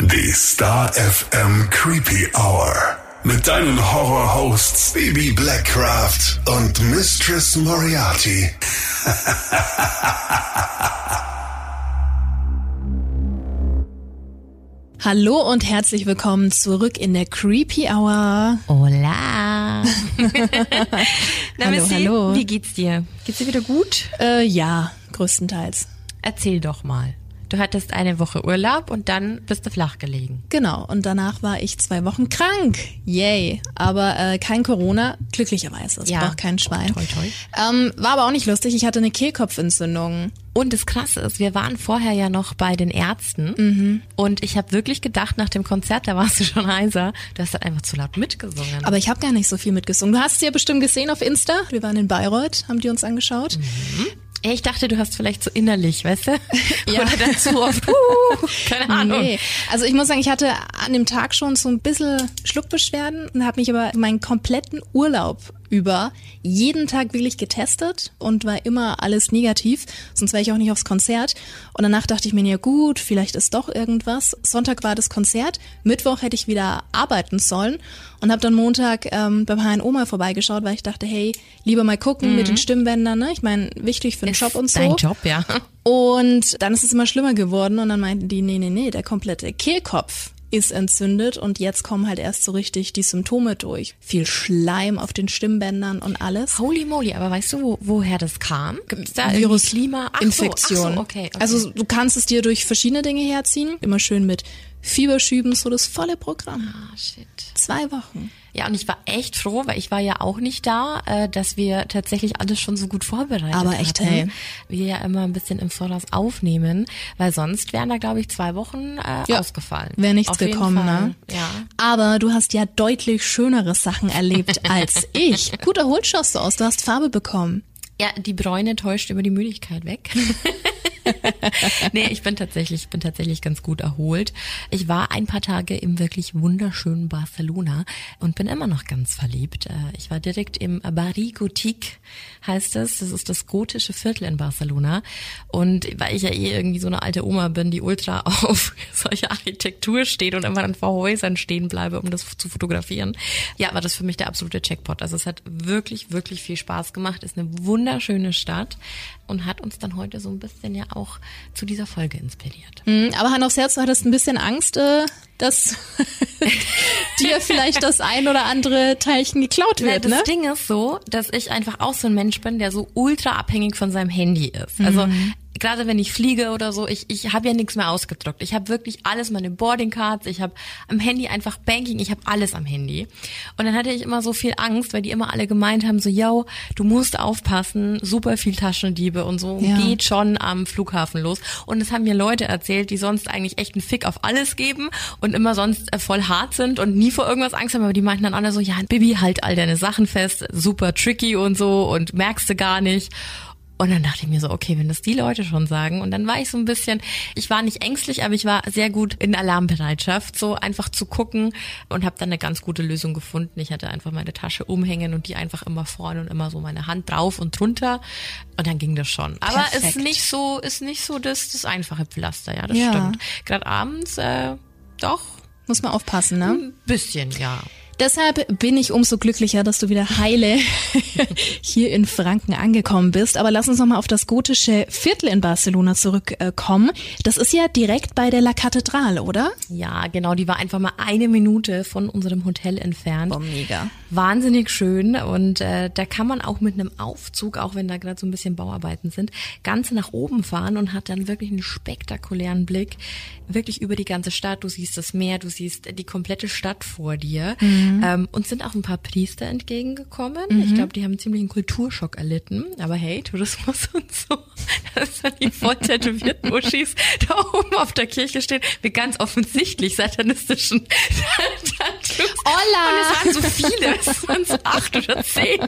Die Star FM Creepy Hour. Mit deinen Horror-Hosts Baby Blackcraft und Mistress Moriarty. Hallo und herzlich willkommen zurück in der Creepy Hour. Hola. Na, Hallo, Missy, hallo. Wie geht's dir? Geht's dir wieder gut? Äh, ja, größtenteils. Erzähl doch mal. Du hattest eine Woche Urlaub und dann bist du flach gelegen. Genau, und danach war ich zwei Wochen krank. Yay. Aber äh, kein Corona, glücklicherweise. Es Ja. braucht kein Schwein. Toi, toi. Ähm, war aber auch nicht lustig. Ich hatte eine Kehlkopfentzündung. Und das Krasse ist, wir waren vorher ja noch bei den Ärzten und ich habe wirklich gedacht, nach dem Konzert, da warst du schon heiser, du hast dann einfach zu laut mitgesungen. Aber ich habe gar nicht so viel mitgesungen. Du hast es ja bestimmt gesehen auf Insta. Wir waren in Bayreuth, haben die uns angeschaut. Ja, ich dachte, du hast vielleicht so innerlich, weißt du? Ja. Oder dazu oft, uh, keine Ahnung. Nee. Also ich muss sagen, ich hatte an dem Tag schon so ein bisschen Schluckbeschwerden und habe mich aber meinen kompletten Urlaub über jeden Tag wirklich getestet und war immer alles negativ, sonst wäre ich auch nicht aufs Konzert. Und danach dachte ich mir, ja gut, vielleicht ist doch irgendwas. Sonntag war das Konzert, Mittwoch hätte ich wieder arbeiten sollen und habe dann Montag ähm, beim HNO mal vorbeigeschaut, weil ich dachte, hey, lieber mal gucken mit den Stimmbändern, ne? Ich meine, wichtig für den Job und so. Dein Job, ja. Und dann ist es immer schlimmer geworden und dann meinten die, nee, nee, nee, der komplette Kehlkopf ist entzündet und jetzt kommen halt erst so richtig die Symptome durch. Viel Schleim auf den Stimmbändern und alles. Holy moly, aber weißt du, wo, woher das kam? Gibt's da irgendwie Virus, Klima? Ach Infektion. So, ach so, okay, okay. Also du kannst es dir durch verschiedene Dinge herziehen. Immer schön mit Fieberschüben, so das volle Programm. Ah, shit. Zwei Wochen. Ja, und ich war echt froh, weil ich war ja auch nicht da, äh, dass wir tatsächlich alles schon so gut vorbereitet Aber echt, hatten. hey. Wir ja immer ein bisschen im Voraus aufnehmen, weil sonst wären da, glaube ich, zwei Wochen äh, Ja, ausgefallen. wär nichts Auf gekommen, ne? Ja. Aber du hast ja deutlich schönere Sachen erlebt als ich. Gut erholt schaust du aus, du hast Farbe bekommen. Ja, die Bräune täuscht über die Müdigkeit weg. nee, ich bin tatsächlich, ich bin tatsächlich ganz gut erholt. Ich war ein paar Tage im wirklich wunderschönen Barcelona und bin immer noch ganz verliebt. Äh, Ich war direkt im Barri Gothique, heißt es. Das ist das gotische Viertel in Barcelona. Und weil ich ja eh irgendwie so eine alte Oma bin, die ultra auf solche Architektur steht und immer dann vor Häusern stehen bleibe, um das zu fotografieren. Ja, war das für mich der absolute Checkpot. Also es hat wirklich, wirklich viel Spaß gemacht. Ist eine wunderschöne Stadt und hat uns dann heute so ein bisschen ja auch zu dieser Folge inspiriert. Mhm, Aber Hand aufs Herz, du hattest ein bisschen Angst, äh, dass dir vielleicht das ein oder andere Teilchen geklaut wird, das ne? Ding ist so, dass ich einfach auch so ein Mensch bin, der so ultra abhängig von seinem Handy ist. Also Mhm. Gerade wenn ich fliege oder so, ich, ich habe ja nichts mehr ausgedruckt. Ich habe wirklich alles, meine Boardingcards, ich habe am Handy einfach Banking, ich habe alles am Handy. Und dann hatte ich immer so viel Angst, weil die immer alle gemeint haben, so, yo, du musst aufpassen, super viel Taschendiebe und so, Ja. geht schon am Flughafen los. Und es haben mir Leute erzählt, die sonst eigentlich echt einen Fick auf alles geben und immer sonst äh, voll hart sind und nie vor irgendwas Angst haben, aber die meinten dann alle so, ja, Bibi, halt all deine Sachen fest, super tricky und so und merkst du gar nicht. Und dann dachte ich mir so, okay, wenn das die Leute schon sagen. Und dann war ich so ein bisschen, ich war nicht ängstlich, aber ich war sehr gut in Alarmbereitschaft, so einfach zu gucken und habe dann eine ganz gute Lösung gefunden. Ich hatte einfach meine Tasche umhängen und die einfach immer vorne und immer so meine Hand drauf und drunter. Und dann ging das schon. Aber Perfekt. ist nicht so, ist nicht so das, das einfache Pflaster, ja, das Ja. stimmt. Gerade abends, äh, doch, Muss man aufpassen, ne? ein bisschen, ja. Deshalb bin ich umso glücklicher, dass du wieder heile hier in Franken angekommen bist. Aber lass uns nochmal auf das gotische Viertel in Barcelona zurückkommen. Das ist ja direkt bei der La Catedral, oder? Ja, genau, die war einfach mal eine Minute von unserem Hotel entfernt. Oh, mega. Wahnsinnig schön und äh, da kann man auch mit einem Aufzug, auch wenn da gerade so ein bisschen Bauarbeiten sind, ganz nach oben fahren und hat dann wirklich einen spektakulären Blick, wirklich über die ganze Stadt. Du siehst das Meer, du siehst die komplette Stadt vor dir. Ähm, uns sind auch ein paar Priester entgegengekommen. Ich glaube, die haben einen ziemlichen Kulturschock erlitten. Aber hey, Tourismus und so, dass dann die voll tätowierten Muschis da oben auf der Kirche stehen, mit ganz offensichtlich satanistischen Tattoos. Hola! Und es waren so viele, es waren so acht oder zehn.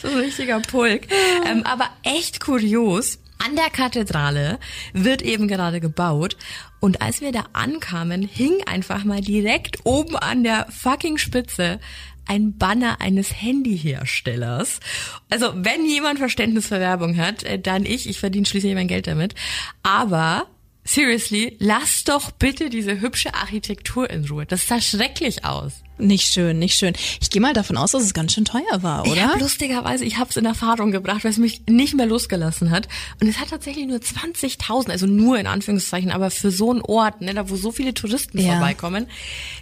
So ein richtiger Pulk. Ähm, aber echt kurios. An der Kathedrale wird eben gerade gebaut und als wir da ankamen, hing einfach mal direkt oben an der fucking Spitze ein Banner eines Handyherstellers. Also wenn jemand Verständnis für Werbung hat, äh, dann ich. Ich verdiene schließlich mein Geld damit. Aber seriously, lass doch bitte diese hübsche Architektur in Ruhe. Das sah schrecklich aus. Nicht schön, nicht schön. Ich gehe mal davon aus, dass es ganz schön teuer war, oder? Ja, lustigerweise, ich habe es in Erfahrung gebracht, weil es mich nicht mehr losgelassen hat. Und es hat tatsächlich nur 20.000, also nur in Anführungszeichen, aber für so einen Ort, ne, da wo so viele Touristen ja. vorbeikommen,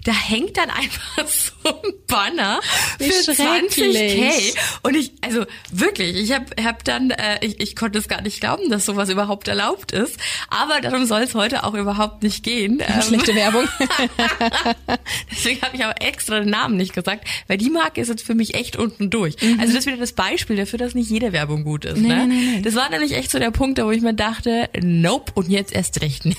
da hängt dann einfach so ein Banner Wie für 20k. Und ich, also wirklich, ich habe hab dann, äh, ich, ich konnte es gar nicht glauben, dass sowas überhaupt erlaubt ist. Aber darum soll es heute auch überhaupt nicht gehen. Schlechte Werbung. Deswegen habe ich auch extra extra den Namen nicht gesagt, weil die Marke ist jetzt für mich echt unten durch. Mhm. Also das ist wieder das Beispiel dafür, dass nicht jede Werbung gut ist. Nee, ne? nee, nee. Das war nämlich echt so der Punkt, wo ich mir dachte, nope, und jetzt erst recht nicht.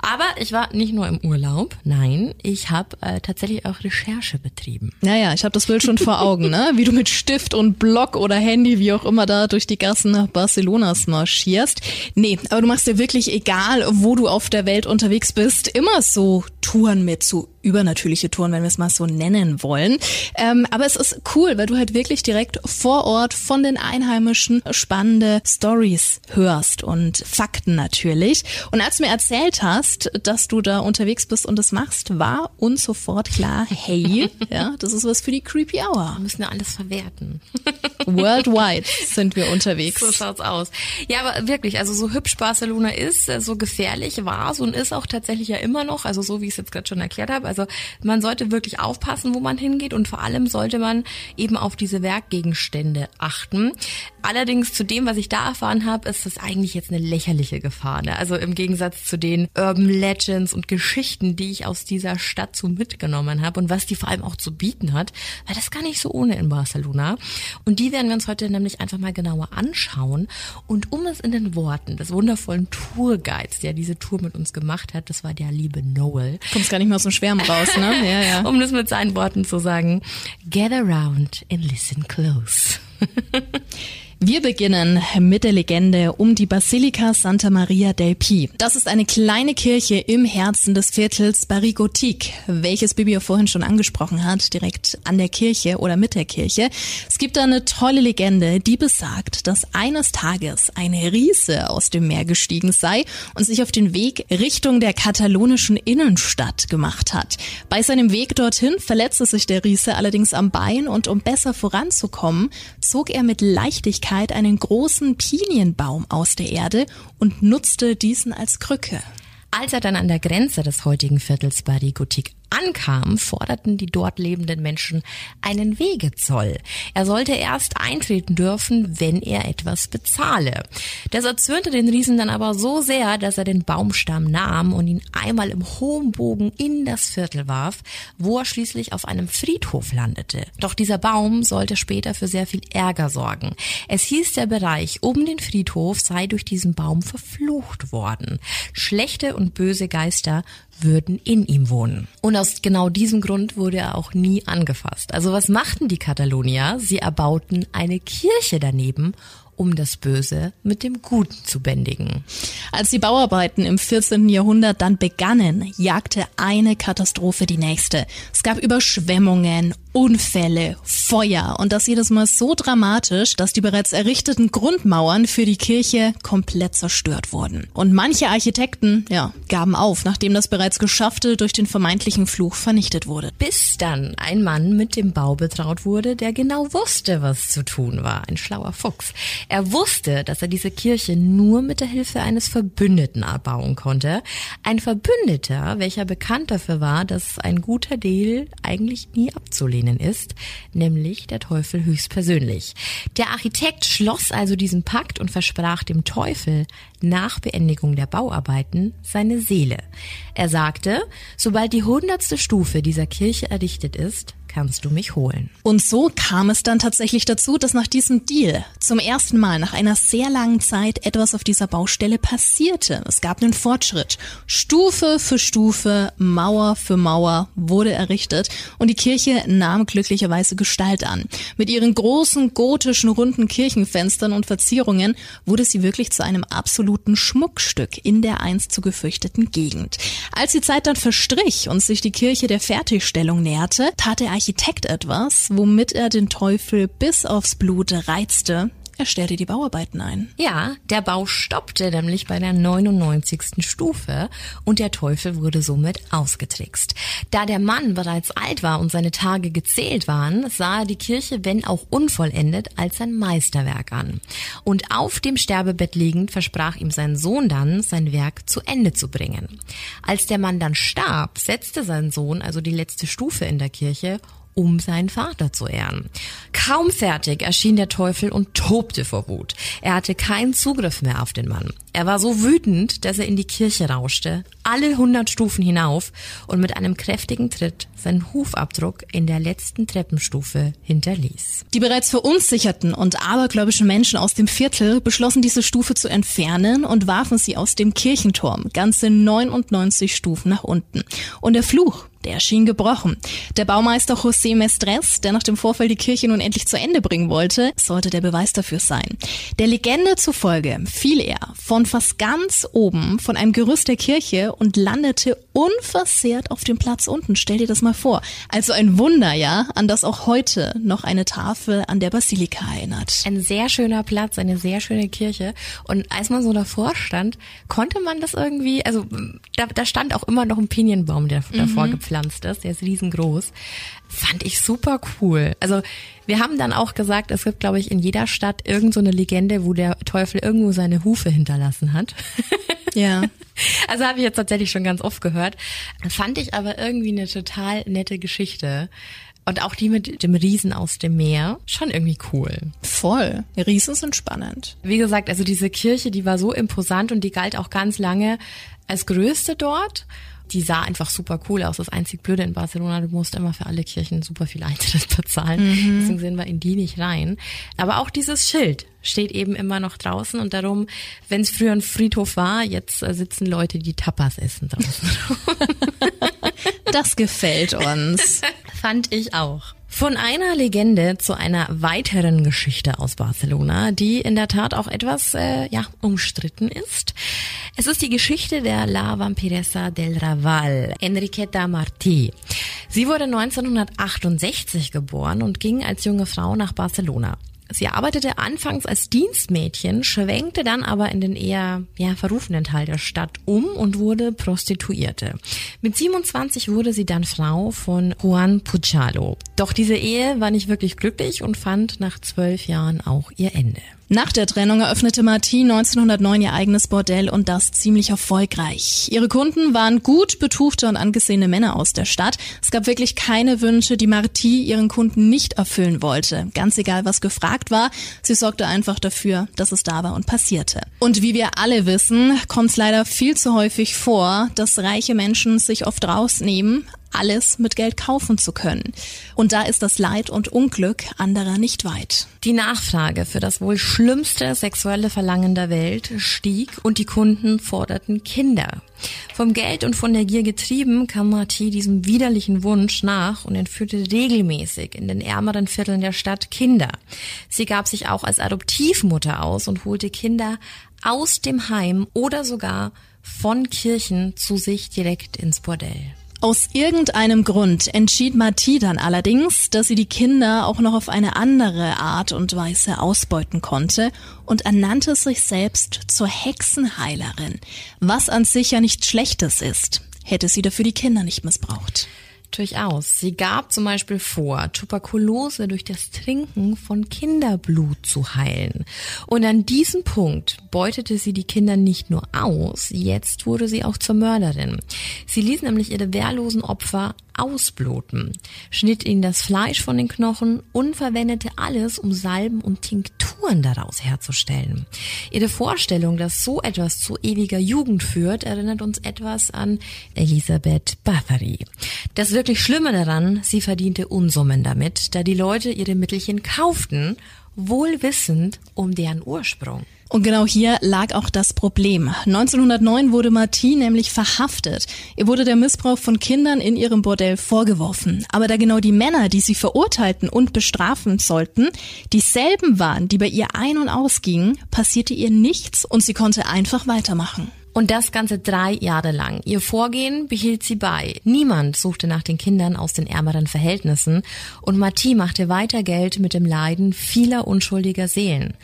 Aber ich war nicht nur im Urlaub, nein, ich habe äh, tatsächlich auch Recherche betrieben. Naja, ich habe das Bild schon vor Augen, ne? Wie du mit Stift und Block oder Handy, wie auch immer, da durch die Gassen Barcelonas marschierst. Nee, aber du machst dir wirklich, egal wo du auf der Welt unterwegs bist, immer so Touren mit so übernatürliche Touren, wenn wir es mal so nennen wollen. Ähm, aber es ist cool, weil du halt wirklich direkt vor Ort von den Einheimischen spannende Stories hörst und Fakten natürlich. Und als du mir erzählt hast, dass du da unterwegs bist und das machst, war uns sofort klar, hey, ja, das ist was für die Creepy Hour. Wir müssen ja alles verwerten. Worldwide sind wir unterwegs. So schaut's aus. Ja, aber wirklich, also so hübsch Barcelona ist, so gefährlich war es und ist auch tatsächlich ja immer noch, also so wie ich es jetzt gerade schon erklärt habe. Also man sollte wirklich aufpassen, wo man hingeht und vor allem sollte man eben auf diese Werkgegenstände achten. Allerdings zu dem, was ich da erfahren habe, ist das eigentlich jetzt eine lächerliche Gefahr. Ne? Also im Gegensatz zu den Urban Legends und Geschichten, die ich aus dieser Stadt so mitgenommen habe und was die vor allem auch zu bieten hat, weil das gar nicht so ohne in Barcelona. Und die werden wir uns heute nämlich einfach mal genauer anschauen. Und um es in den Worten des wundervollen Tourguides, der diese Tour mit uns gemacht hat, das war der liebe Noel. Kommst gar nicht mehr aus dem Schwärmen raus, ne? Ja, ja. um das mit seinen Worten zu sagen. Get around and listen close. Wir beginnen mit der Legende um die Basilika Santa Maria del Pi. Das ist eine kleine Kirche im Herzen des Viertels Barigotik, welches Bibi ja vorhin schon angesprochen hat, direkt an der Kirche oder mit der Kirche. Es gibt da eine tolle Legende, die besagt, dass eines Tages ein Riese aus dem Meer gestiegen sei und sich auf den Weg Richtung der katalonischen Innenstadt gemacht hat. Bei seinem Weg dorthin verletzte sich der Riese allerdings am Bein und um besser voranzukommen, zog er mit Leichtigkeit Möglichkeit einen großen Pinienbaum aus der Erde und nutzte diesen als Krücke. Als er dann an der Grenze des heutigen Viertels Barigotik ankam, forderten die dort lebenden Menschen einen Wegezoll. Er sollte erst eintreten dürfen, wenn er etwas bezahle. Das erzürnte den Riesen dann aber so sehr, dass er den Baumstamm nahm und ihn einmal im hohen Bogen in das Viertel warf, wo er schließlich auf einem Friedhof landete. Doch dieser Baum sollte später für sehr viel Ärger sorgen. Es hieß, der Bereich um den Friedhof sei durch diesen Baum verflucht worden. Schlechte und böse Geister würden in ihm wohnen. Und aus genau diesem Grund wurde er auch nie angefasst. Also was machten die Katalonier? Sie erbauten eine Kirche daneben um das Böse mit dem Guten zu bändigen. Als die Bauarbeiten im 14. Jahrhundert dann begannen, jagte eine Katastrophe die nächste. Es gab Überschwemmungen, Unfälle, Feuer und das jedes Mal so dramatisch, dass die bereits errichteten Grundmauern für die Kirche komplett zerstört wurden. Und manche Architekten, ja, gaben auf, nachdem das bereits Geschaffte durch den vermeintlichen Fluch vernichtet wurde. Bis dann ein Mann mit dem Bau betraut wurde, der genau wusste, was zu tun war. Ein schlauer Fuchs. Er wusste, dass er diese Kirche nur mit der Hilfe eines Verbündeten erbauen konnte. Ein Verbündeter, welcher bekannt dafür war, dass ein guter Deal eigentlich nie abzulehnen ihnen ist, nämlich der Teufel höchstpersönlich. Der Architekt schloss also diesen Pakt und versprach dem Teufel nach Beendigung der Bauarbeiten seine Seele. Er sagte, sobald die hundertste Stufe dieser Kirche errichtet ist, kannst du mich holen. Und so kam es dann tatsächlich dazu, dass nach diesem Deal zum ersten Mal nach einer sehr langen Zeit etwas auf dieser Baustelle passierte. Es gab einen Fortschritt. Stufe für Stufe, Mauer für Mauer wurde errichtet und die Kirche nahm glücklicherweise Gestalt an. Mit ihren großen gotischen runden Kirchenfenstern und Verzierungen wurde sie wirklich zu einem absoluten Schmuckstück in der einst zu gefürchteten Gegend. Als die Zeit dann verstrich und sich die Kirche der Fertigstellung näherte, tat der Architekt etwas, womit er den Teufel bis aufs Blut reizte Er stellte die Bauarbeiten ein. Ja, der Bau stoppte nämlich bei der 99. Stufe und der Teufel wurde somit ausgetrickst. Da der Mann bereits alt war und seine Tage gezählt waren, sah er die Kirche, wenn auch unvollendet, als sein Meisterwerk an. Und auf dem Sterbebett liegend versprach ihm sein Sohn dann, sein Werk zu Ende zu bringen. Als der Mann dann starb, setzte sein Sohn also die letzte Stufe in der Kirche um seinen Vater zu ehren. Kaum fertig erschien der Teufel und tobte vor Wut. Er hatte keinen Zugriff mehr auf den Mann. Er war so wütend, dass er in die Kirche rauschte, alle hundert Stufen hinauf und mit einem kräftigen Tritt seinen Hufabdruck in der letzten Treppenstufe hinterließ. Die bereits verunsicherten und abergläubischen Menschen aus dem Viertel beschlossen diese Stufe zu entfernen und warfen sie aus dem Kirchenturm ganze 99 Stufen nach unten. Und der Fluch der erschien gebrochen. Der Baumeister José Mestres, der nach dem Vorfall die Kirche nun endlich zu Ende bringen wollte, sollte der Beweis dafür sein. Der Legende zufolge fiel er von fast ganz oben von einem Gerüst der Kirche und landete unversehrt auf dem Platz unten. Stell dir das mal vor. Also ein Wunder, ja, an das auch heute noch eine Tafel an der Basilika erinnert. Ein sehr schöner Platz, eine sehr schöne Kirche. Und als man so davor stand, konnte man das irgendwie, also da, da stand auch immer noch ein Pinienbaum, der davor mhm. gepflanzt ist, der ist riesengroß. Fand ich super cool. Also wir haben dann auch gesagt, es gibt, glaube ich, in jeder Stadt irgend so eine Legende, wo der Teufel irgendwo seine Hufe hinterlassen hat. Ja. Also habe ich jetzt tatsächlich schon ganz oft gehört. Fand ich aber irgendwie eine total nette Geschichte. Und auch die mit dem Riesen aus dem Meer, schon irgendwie cool. Voll. Riesen sind spannend. Wie gesagt, also diese Kirche, die war so imposant und die galt auch ganz lange als größte dort die sah einfach super cool aus. Das einzig Blöde in Barcelona, du musst immer für alle Kirchen super viel Eintritt bezahlen. Mhm. Deswegen sind wir in die nicht rein. Aber auch dieses Schild steht eben immer noch draußen und darum, wenn es früher ein Friedhof war, jetzt äh, sitzen Leute, die Tapas essen draußen. das gefällt uns. Fand ich auch. Von einer Legende zu einer weiteren Geschichte aus Barcelona, die in der Tat auch etwas äh, ja umstritten ist. Es ist die Geschichte der La Vampiressa del Raval, Enriqueta Martí. Sie wurde 1968 geboren und ging als junge Frau nach Barcelona. Sie arbeitete anfangs als Dienstmädchen, schwenkte dann aber in den eher ja, verrufenen Teil der Stadt um und wurde Prostituierte. Mit 27 wurde sie dann Frau von Juan Puchalo. Doch diese Ehe war nicht wirklich glücklich und fand nach zwölf Jahren auch ihr Ende. Nach der Trennung eröffnete Martin 1909 ihr eigenes Bordell und das ziemlich erfolgreich. Ihre Kunden waren gut betuchte und angesehene Männer aus der Stadt. Es gab wirklich keine Wünsche, die Marti ihren Kunden nicht erfüllen wollte. Ganz egal, was gefragt war, sie sorgte einfach dafür, dass es da war und passierte. Und wie wir alle wissen, kommt es leider viel zu häufig vor, dass reiche Menschen sich oft rausnehmen, alles mit Geld kaufen zu können. Und da ist das Leid und Unglück anderer nicht weit. Die Nachfrage für das wohl schlimmste sexuelle Verlangen der Welt stieg und die Kunden forderten Kinder. Vom Geld und von der Gier getrieben kam Marty diesem widerlichen Wunsch nach und entführte regelmäßig in den ärmeren Vierteln der Stadt Kinder. Sie gab sich auch als Adoptivmutter aus und holte Kinder aus dem Heim oder sogar von Kirchen zu sich direkt ins Bordell. Aus irgendeinem Grund entschied Marti dann allerdings, dass sie die Kinder auch noch auf eine andere Art und Weise ausbeuten konnte und ernannte sich selbst zur Hexenheilerin, was an sich ja nichts Schlechtes ist, hätte sie dafür die Kinder nicht missbraucht. Durchaus. Sie gab zum Beispiel vor, Tuberkulose durch das Trinken von Kinderblut zu heilen. Und an diesem Punkt beutete sie die Kinder nicht nur aus, jetzt wurde sie auch zur Mörderin. Sie ließ nämlich ihre wehrlosen Opfer ausbluten, schnitt ihnen das Fleisch von den Knochen und verwendete alles, um Salben und Tinkturen daraus herzustellen. Ihre Vorstellung, dass so etwas zu ewiger Jugend führt, erinnert uns etwas an Elisabeth Bathory. Das wirklich Schlimme daran, sie verdiente Unsummen damit, da die Leute ihre Mittelchen kauften, wohl wissend um deren Ursprung. Und genau hier lag auch das Problem. 1909 wurde Martine nämlich verhaftet. Ihr wurde der Missbrauch von Kindern in ihrem Bordell vorgeworfen. Aber da genau die Männer, die sie verurteilten und bestrafen sollten, dieselben waren, die bei ihr ein- und ausgingen, passierte ihr nichts und sie konnte einfach weitermachen. Und das Ganze drei Jahre lang. Ihr Vorgehen behielt sie bei. Niemand suchte nach den Kindern aus den ärmeren Verhältnissen und Mati machte weiter Geld mit dem Leiden vieler unschuldiger Seelen.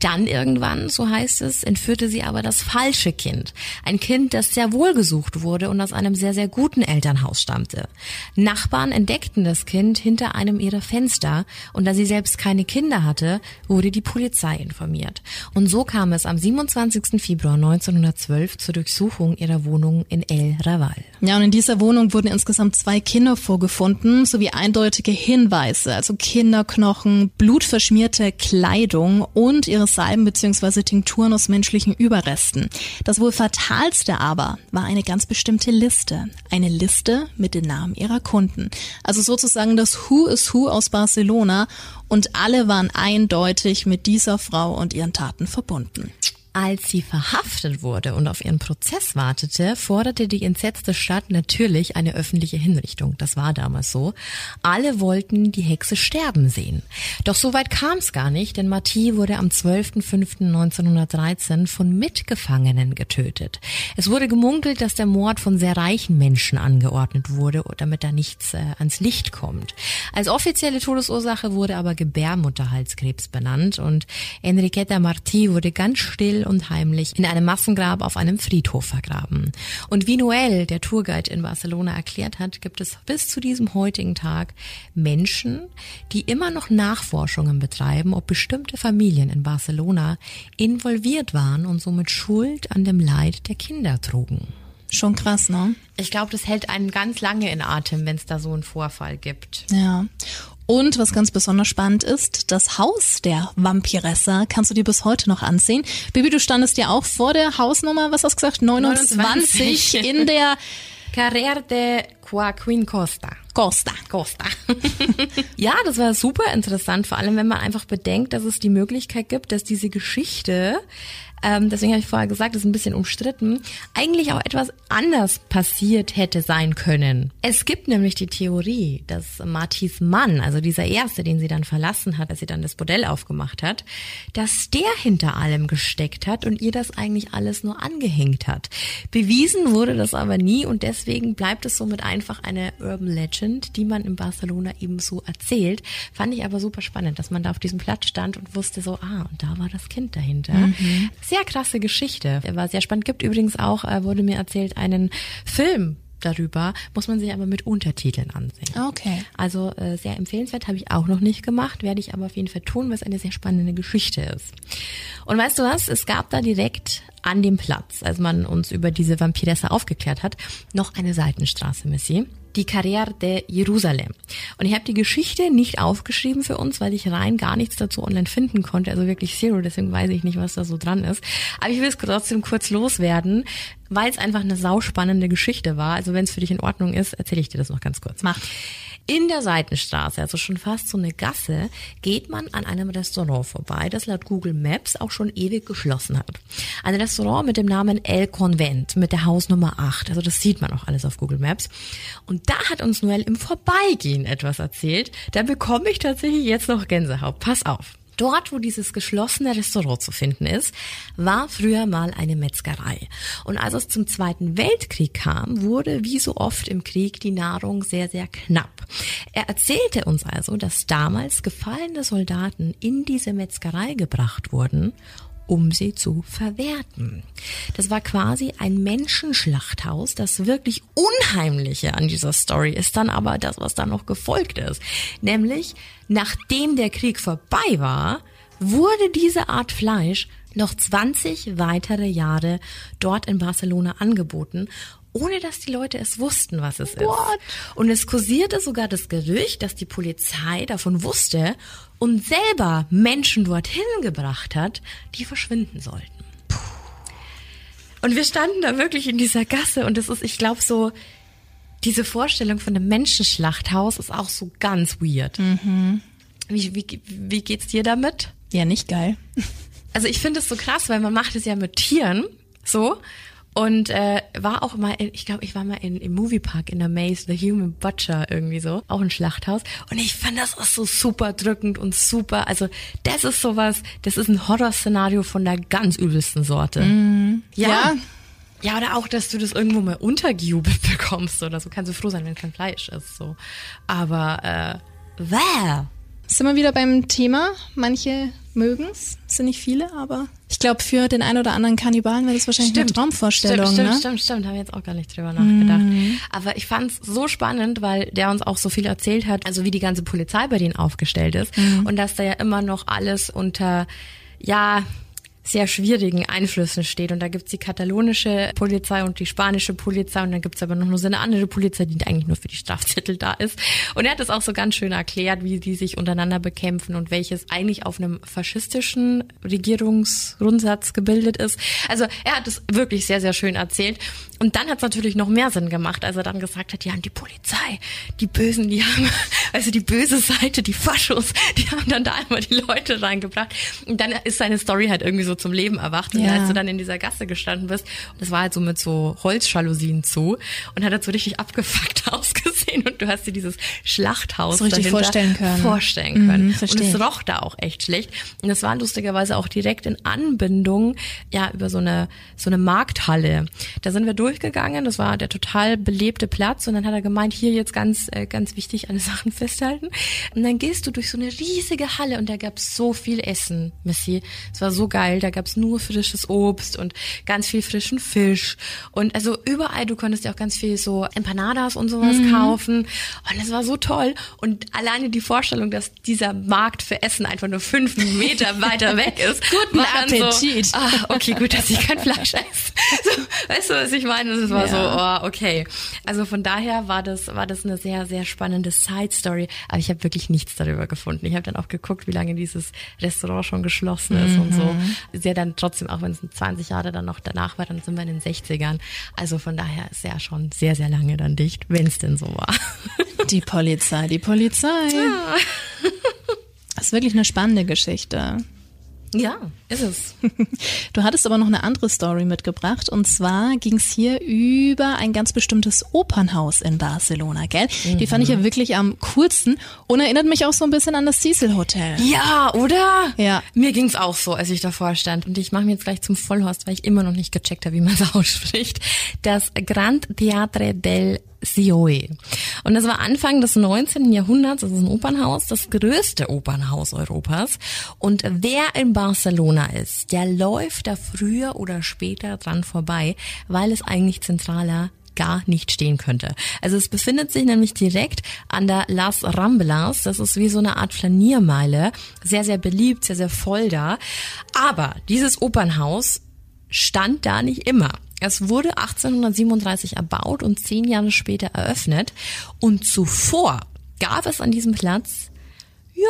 Dann irgendwann, so heißt es, entführte sie aber das falsche Kind. Ein Kind, das sehr wohl gesucht wurde und aus einem sehr, sehr guten Elternhaus stammte. Nachbarn entdeckten das Kind hinter einem ihrer Fenster und da sie selbst keine Kinder hatte, wurde die Polizei informiert. Und so kam es am 27. Februar 1912 zur Durchsuchung ihrer Wohnung in El Raval. Ja, und in dieser Wohnung wurden insgesamt zwei Kinder vorgefunden, sowie eindeutige Hinweise, also Kinderknochen, blutverschmierte Kleidung und ihre Salben bzw. Tinkturen aus menschlichen Überresten. Das wohl fatalste aber war eine ganz bestimmte Liste. Eine Liste mit den Namen ihrer Kunden. Also sozusagen das Who is Who aus Barcelona und alle waren eindeutig mit dieser Frau und ihren Taten verbunden. Als sie verhaftet wurde und auf ihren Prozess wartete, forderte die entsetzte Stadt natürlich eine öffentliche Hinrichtung. Das war damals so. Alle wollten die Hexe sterben sehen. Doch so weit kam es gar nicht, denn Marty wurde am 12.05.1913 von Mitgefangenen getötet. Es wurde gemunkelt, dass der Mord von sehr reichen Menschen angeordnet wurde, damit da nichts äh, ans Licht kommt. Als offizielle Todesursache wurde aber Gebärmutterhalskrebs benannt und Enriqueta Martí wurde ganz still und heimlich in einem Massengrab auf einem Friedhof vergraben. Und wie Noel, der Tourguide in Barcelona, erklärt hat, gibt es bis zu diesem heutigen Tag Menschen, die immer noch Nachforschungen betreiben, ob bestimmte Familien in Barcelona involviert waren und somit Schuld an dem Leid der Kinder trugen. Schon krass, ne? Ich glaube, das hält einen ganz lange in Atem, wenn es da so einen Vorfall gibt. Ja. Und was ganz besonders spannend ist, das Haus der Vampiressa kannst du dir bis heute noch ansehen. Bibi, du standest ja auch vor der Hausnummer, was hast du gesagt, 29, 29. in der Carrer de Joaquin Costa. Costa. Costa. ja, das war super interessant, vor allem wenn man einfach bedenkt, dass es die Möglichkeit gibt, dass diese Geschichte ähm, deswegen habe ich vorher gesagt, das ist ein bisschen umstritten, eigentlich auch etwas anders passiert hätte sein können. Es gibt nämlich die Theorie, dass Martis Mann, also dieser Erste, den sie dann verlassen hat, als sie dann das Bordell aufgemacht hat, dass der hinter allem gesteckt hat und ihr das eigentlich alles nur angehängt hat. Bewiesen wurde das aber nie und deswegen bleibt es somit einfach eine Urban Legend, die man in Barcelona eben so erzählt. Fand ich aber super spannend, dass man da auf diesem Platz stand und wusste so, ah, und da war das Kind dahinter. Mhm sehr krasse Geschichte. Er war sehr spannend. Gibt übrigens auch, äh, wurde mir erzählt, einen Film darüber, muss man sich aber mit Untertiteln ansehen. Okay. Also äh, sehr empfehlenswert, habe ich auch noch nicht gemacht, werde ich aber auf jeden Fall tun, weil es eine sehr spannende Geschichte ist. Und weißt du was, es gab da direkt an dem Platz, als man uns über diese Vampiresse aufgeklärt hat, noch eine Seitenstraße, Missy die Carrera de Jerusalem. Und ich habe die Geschichte nicht aufgeschrieben für uns, weil ich rein gar nichts dazu online finden konnte, also wirklich zero, deswegen weiß ich nicht, was da so dran ist. Aber ich will es trotzdem kurz loswerden, weil es einfach eine sauspannende Geschichte war. Also wenn es für dich in Ordnung ist, erzähle ich dir das noch ganz kurz. Mach. In der Seitenstraße, also schon fast so eine Gasse, geht man an einem Restaurant vorbei, das laut Google Maps auch schon ewig geschlossen hat. Ein Restaurant mit dem Namen El Convent, mit der Hausnummer 8. Also das sieht man auch alles auf Google Maps. Und da hat uns Noel im Vorbeigehen etwas erzählt. Da bekomme ich tatsächlich jetzt noch Gänsehaut. Pass auf. Dort, wo dieses geschlossene Restaurant zu finden ist, war früher mal eine Metzgerei. Und als es zum Zweiten Weltkrieg kam, wurde wie so oft im Krieg die Nahrung sehr, sehr knapp. Er erzählte uns also, dass damals gefallene Soldaten in diese Metzgerei gebracht wurden um sie zu verwerten. Das war quasi ein Menschenschlachthaus. Das wirklich Unheimliche an dieser Story ist dann aber das, was da noch gefolgt ist. Nämlich, nachdem der Krieg vorbei war, wurde diese Art Fleisch noch 20 weitere Jahre dort in Barcelona angeboten ohne dass die Leute es wussten, was es What? ist. Und es kursierte sogar das Gerücht, dass die Polizei davon wusste und selber Menschen dorthin gebracht hat, die verschwinden sollten. Und wir standen da wirklich in dieser Gasse und es ist, ich glaube, so, diese Vorstellung von einem Menschenschlachthaus ist auch so ganz weird. Mhm. Wie, wie, wie geht's dir damit? Ja, nicht geil. Also ich finde es so krass, weil man macht es ja mit Tieren, so. Und äh, war auch mal, in, ich glaube, ich war mal in, im Moviepark in der Maze, The Human Butcher irgendwie so, auch ein Schlachthaus. Und ich fand das auch so super drückend und super. Also das ist sowas, das ist ein Horrorszenario von der ganz übelsten Sorte. Mm, ja. ja. Ja, oder auch, dass du das irgendwo mal untergejubelt bekommst oder so. Kannst du froh sein, wenn kein Fleisch ist, so. Aber, äh, wer? Sind wir wieder beim Thema. Manche mögen's, sind nicht viele, aber ich glaube, für den einen oder anderen Kannibalen wäre das wahrscheinlich eine Traumvorstellung. Stimmt, stimmt, ne? stimmt, stimmt. Haben wir jetzt auch gar nicht drüber nachgedacht. Mhm. Aber ich fand's so spannend, weil der uns auch so viel erzählt hat, also wie die ganze Polizei bei denen aufgestellt ist Mhm. und dass da ja immer noch alles unter, ja, sehr schwierigen Einflüssen steht. Und da gibt's die katalonische Polizei und die spanische Polizei und dann gibt's aber noch so eine andere Polizei, die eigentlich nur für die Strafzettel da ist. Und er hat es auch so ganz schön erklärt, wie die sich untereinander bekämpfen und welches eigentlich auf einem faschistischen Regierungsgrundsatz gebildet ist. Also er hat es wirklich sehr, sehr schön erzählt. Und dann hat's natürlich noch mehr Sinn gemacht, als er dann gesagt hat, ja, und die Polizei, die Bösen, die haben, also die böse Seite, die Faschos, die haben dann da einmal die Leute reingebracht. Und dann ist seine Story halt irgendwie so zum Leben erwacht. Und Ja. als du dann in dieser Gasse gestanden bist, und das war halt so mit so Holzjalousien zu und hat halt so richtig abgefuckt ausgesehen und du hast dir dieses Schlachthaus So richtig vorstellen können. vorstellen können. Mhm, und es roch da auch echt schlecht. Und das war lustigerweise auch direkt in Anbindung, ja, über so eine, so eine Markthalle. Da sind wir durchgegangen, das war der total belebte Platz und dann hat er gemeint, hier jetzt ganz, äh, ganz wichtig, alle Sachen festhalten. Und dann gehst du durch so eine riesige Halle und da gab's so viel Essen, Missy. Es war so geil, da gab's nur frisches Obst und ganz viel frischen Fisch. Und also überall, du konntest ja auch ganz viel so Empanadas und sowas kaufen. Und das war so toll. Und alleine die Vorstellung, dass dieser Markt für Essen einfach nur fünf Meter weiter weg ist. Guten Appetit. So, ah, okay, gut, dass ich kein Fleisch esse. So, weißt du, was ich meine? Das war Ja. so, oh, okay. Also von daher war das, war das eine sehr, sehr spannende Side-Story. Aber ich habe wirklich nichts darüber gefunden. Ich habe dann auch geguckt, wie lange dieses Restaurant schon geschlossen ist und so. Ist ja dann trotzdem, auch wenn es 20 Jahre dann noch danach war, dann sind wir in den 60ern. Also von daher ist ja schon sehr, sehr lange dann dicht, wenn es denn so war. Die Polizei, die Polizei. Das ist wirklich eine spannende Geschichte. Ja, ist es. Du hattest aber noch eine andere Story mitgebracht und zwar ging es hier über ein ganz bestimmtes Opernhaus in Barcelona, gell? Die fand ich ja wirklich am coolsten und erinnert mich auch so ein bisschen an das Cecil Hotel. Ja, oder? Ja. Mir ging's auch so, als ich davor stand. Und ich mache mir jetzt gleich zum Vollhorst, weil ich immer noch nicht gecheckt habe, wie man es ausspricht. Das Grand Teatre del Sioe. Und das war Anfang des 19. Jahrhunderts, das ist ein Opernhaus, das größte Opernhaus Europas. Und wer in Barcelona ist, der läuft da früher oder später dran vorbei, weil es eigentlich zentraler gar nicht stehen könnte. Also es befindet sich nämlich direkt an der Las Ramblas. Das ist wie so eine Art Flaniermeile. Sehr, sehr beliebt, sehr, sehr voll da. Aber dieses Opernhaus stand da nicht immer. Es wurde 1837 erbaut und zehn Jahre später eröffnet. Und zuvor gab es an diesem Platz, ja,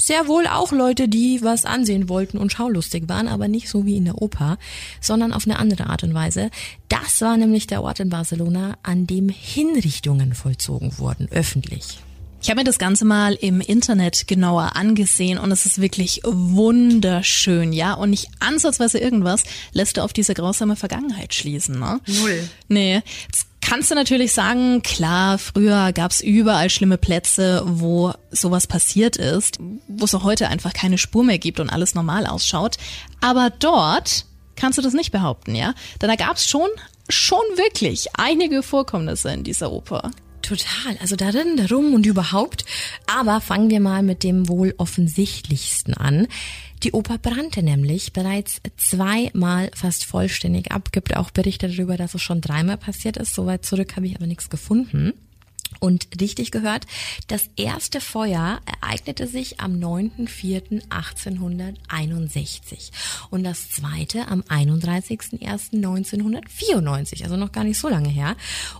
sehr wohl auch Leute, die was ansehen wollten und schaulustig waren, aber nicht so wie in der Oper, sondern auf eine andere Art und Weise. Das war nämlich der Ort in Barcelona, an dem Hinrichtungen vollzogen wurden, öffentlich. Ich habe mir das Ganze mal im Internet genauer angesehen und es ist wirklich wunderschön, ja. Und nicht ansatzweise irgendwas lässt du auf diese grausame Vergangenheit schließen, ne? Null. Nee. Jetzt kannst du natürlich sagen, klar, früher gab's überall schlimme Plätze, wo sowas passiert ist, wo es auch heute einfach keine Spur mehr gibt und alles normal ausschaut. Aber dort kannst du das nicht behaupten, ja? Denn da gab's schon, schon wirklich einige Vorkommnisse in dieser Oper. Total, also darin, darum und überhaupt. Aber fangen wir mal mit dem wohl offensichtlichsten an. Die Oper brannte nämlich bereits zweimal fast vollständig ab. Gibt auch Berichte darüber, dass es schon dreimal passiert ist. Soweit zurück habe ich aber nichts gefunden. Und richtig gehört, das erste Feuer ereignete sich am 9.4.1861 und das zweite am 31.01.1994, also noch gar nicht so lange her.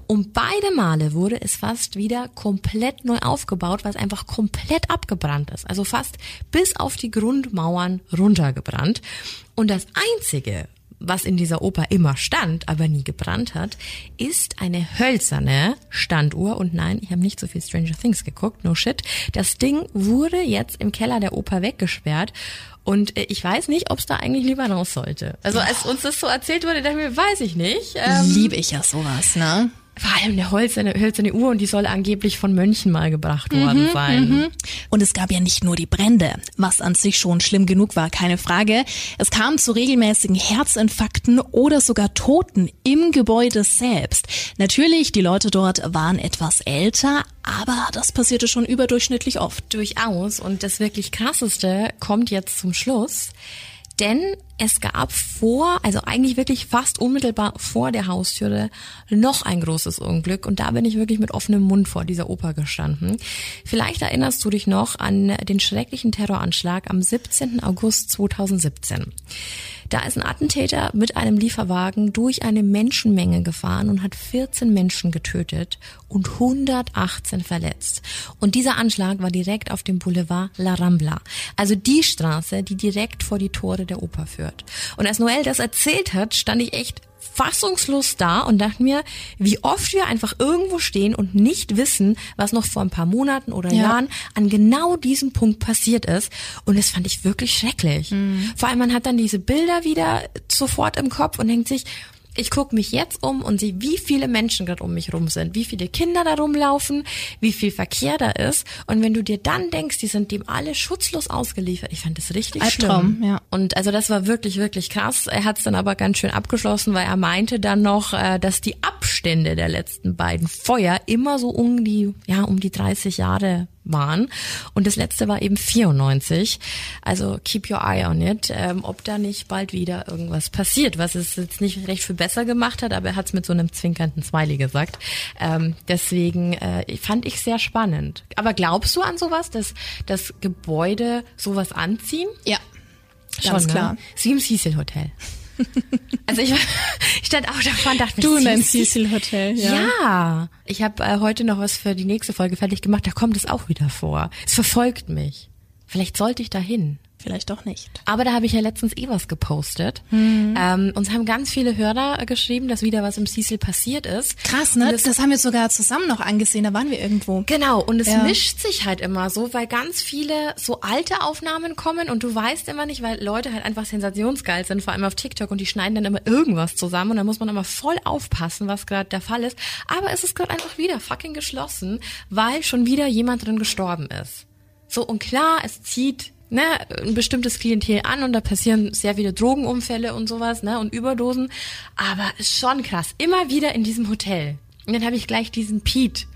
Und beide Male wurde es fast wieder komplett neu aufgebaut, weil es einfach komplett abgebrannt ist. Also fast bis auf die Grundmauern runtergebrannt. Und das einzige, was in dieser Oper immer stand, aber nie gebrannt hat, ist eine hölzerne Standuhr. Und nein, ich habe nicht so viel Stranger Things geguckt, no shit. Das Ding wurde jetzt im Keller der Oper weggesperrt. Und äh, ich weiß nicht, ob es da eigentlich lieber raus sollte. Also als uns das so erzählt wurde, dachte ich mir, weiß ich nicht. Ähm, Lieb ich ja sowas, ne? Vor allem eine hölzerne, hölzerne Uhr und die soll angeblich von Mönchen mal gebracht worden Mhm, sein. Und es gab ja nicht nur die Brände, was an sich schon schlimm genug war, keine Frage. Es kam zu regelmäßigen Herzinfarkten oder sogar Toten im Gebäude selbst. Natürlich, die Leute dort waren etwas älter, aber das passierte schon überdurchschnittlich oft. Durchaus. Und das wirklich krasseste kommt jetzt zum Schluss. Denn es gab vor, also eigentlich wirklich fast unmittelbar vor der Haustüre noch ein großes Unglück und da bin ich wirklich mit offenem Mund vor dieser Oper gestanden. Vielleicht erinnerst du dich noch an den schrecklichen Terroranschlag am 17. August 2017. Da ist ein Attentäter mit einem Lieferwagen durch eine Menschenmenge gefahren und hat 14 Menschen getötet und 118 verletzt. Und dieser Anschlag war direkt auf dem Boulevard La Rambla, also die Straße, die direkt vor die Tore der Oper führt. Und als Noel das erzählt hat, stand ich echt fassungslos da und dachte mir, wie oft wir einfach irgendwo stehen und nicht wissen, was noch vor ein paar Monaten oder Ja. Jahren an genau diesem Punkt passiert ist. Und das fand ich wirklich schrecklich. Vor allem, man hat dann diese Bilder wieder sofort im Kopf und denkt sich, ich gucke mich jetzt um und sehe, wie viele Menschen gerade um mich rum sind, wie viele Kinder da rumlaufen, wie viel Verkehr da ist. Und wenn du dir dann denkst, die sind dem alle schutzlos ausgeliefert, ich fand das richtig Albtraum, schlimm. ja. Und also das war wirklich, wirklich krass. Er hat es dann aber ganz schön abgeschlossen, weil er meinte dann noch, äh, dass die Abstände der letzten beiden Feuer immer so um die, ja, um die 30 Jahre waren. Und das letzte war eben 94. Also keep your eye on it, ähm, ob da nicht bald wieder irgendwas passiert, was es jetzt nicht recht viel besser gemacht hat, aber er hat es mit so einem zwinkernden Smiley gesagt. Ähm, deswegen äh, fand ich sehr spannend. Aber glaubst du an sowas, dass, dass Gebäude sowas anziehen? Ja, ganz Schon, klar. Ne? Ist wie im Cecil Hotel. Also ich, ich stand auch davon und dachte mir, Du in deinem Cecil? Cecil Hotel, ja. Ja. Ich habe äh, heute noch was für die nächste Folge fertig gemacht, da kommt es auch wieder vor. Es verfolgt mich. Vielleicht sollte ich da hin. Vielleicht doch nicht. Aber da habe ich ja letztens eh was gepostet. Mhm. Ähm, uns haben ganz viele Hörer geschrieben, dass wieder was im Cecil passiert ist. Krass, ne? Das, das- haben wir sogar zusammen noch angesehen, da waren wir irgendwo. Genau, und es Ja. mischt sich halt immer so, weil ganz viele so alte Aufnahmen kommen und du weißt immer nicht, weil Leute halt einfach sensationsgeil sind, vor allem auf TikTok und die schneiden dann immer irgendwas zusammen und da muss man immer voll aufpassen, was gerade der Fall ist. Aber es ist gerade einfach wieder fucking geschlossen, weil schon wieder jemand drin gestorben ist. So, und klar, es zieht ne, ein bestimmtes Klientel an und da passieren sehr viele Drogenunfälle und sowas, ne, und Überdosen. Aber ist schon krass. Immer wieder in diesem Hotel. Und dann habe ich gleich diesen Pete,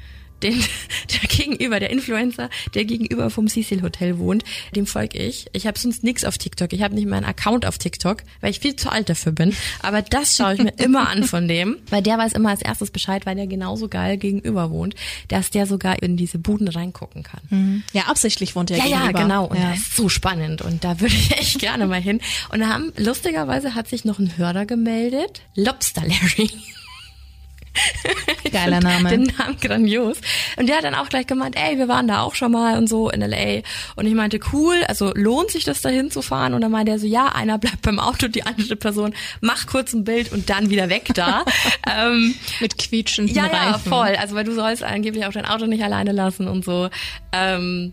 den, der gegenüber, der Influencer, der gegenüber vom Cecil Hotel wohnt, dem folge ich. Ich habe sonst nix auf TikTok. Ich habe nicht meinen Account auf TikTok, weil ich viel zu alt dafür bin. Aber das schaue ich mir immer an von dem, weil der weiß immer als erstes Bescheid, weil der genauso geil gegenüber wohnt, dass der sogar in diese Buden reingucken kann. Ja, absichtlich wohnt er Ja, ja, gegenüber. genau. Und ja. das ist so spannend. Und da würde ich echt gerne mal hin. Und da haben, lustigerweise hat sich noch ein Hörer gemeldet. Lobster Larry. Geiler Name. Den Namen grandios. Und der hat dann auch gleich gemeint, ey, wir waren da auch schon mal und so in L.A. Und ich meinte, cool, also lohnt sich das da hinzufahren? Und dann meinte er so, ja, einer bleibt beim Auto, die andere Person macht kurz ein Bild und dann wieder weg da. ähm, Mit quietschenden ja, ja, Reifen. voll. Also weil du sollst angeblich auch dein Auto nicht alleine lassen und so. Ähm,